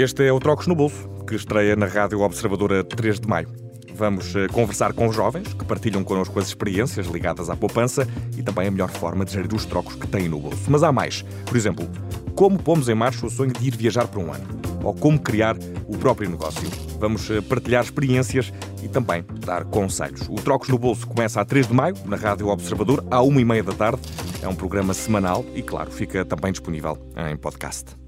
Este é o Trocos no Bolso, que estreia na Rádio Observadora 3 de maio. Vamos eh, conversar com jovens que partilham connosco as experiências ligadas à poupança e também a melhor forma de gerir os trocos que têm no bolso. Mas há mais. Por exemplo, como pomos em marcha o sonho de ir viajar por um ano? Ou como criar o próprio negócio? Vamos eh, partilhar experiências e também dar conselhos. O Trocos no Bolso começa a 3 de maio, na Rádio Observador, à 1h30 da tarde. É um programa semanal e, claro, fica também disponível em podcast.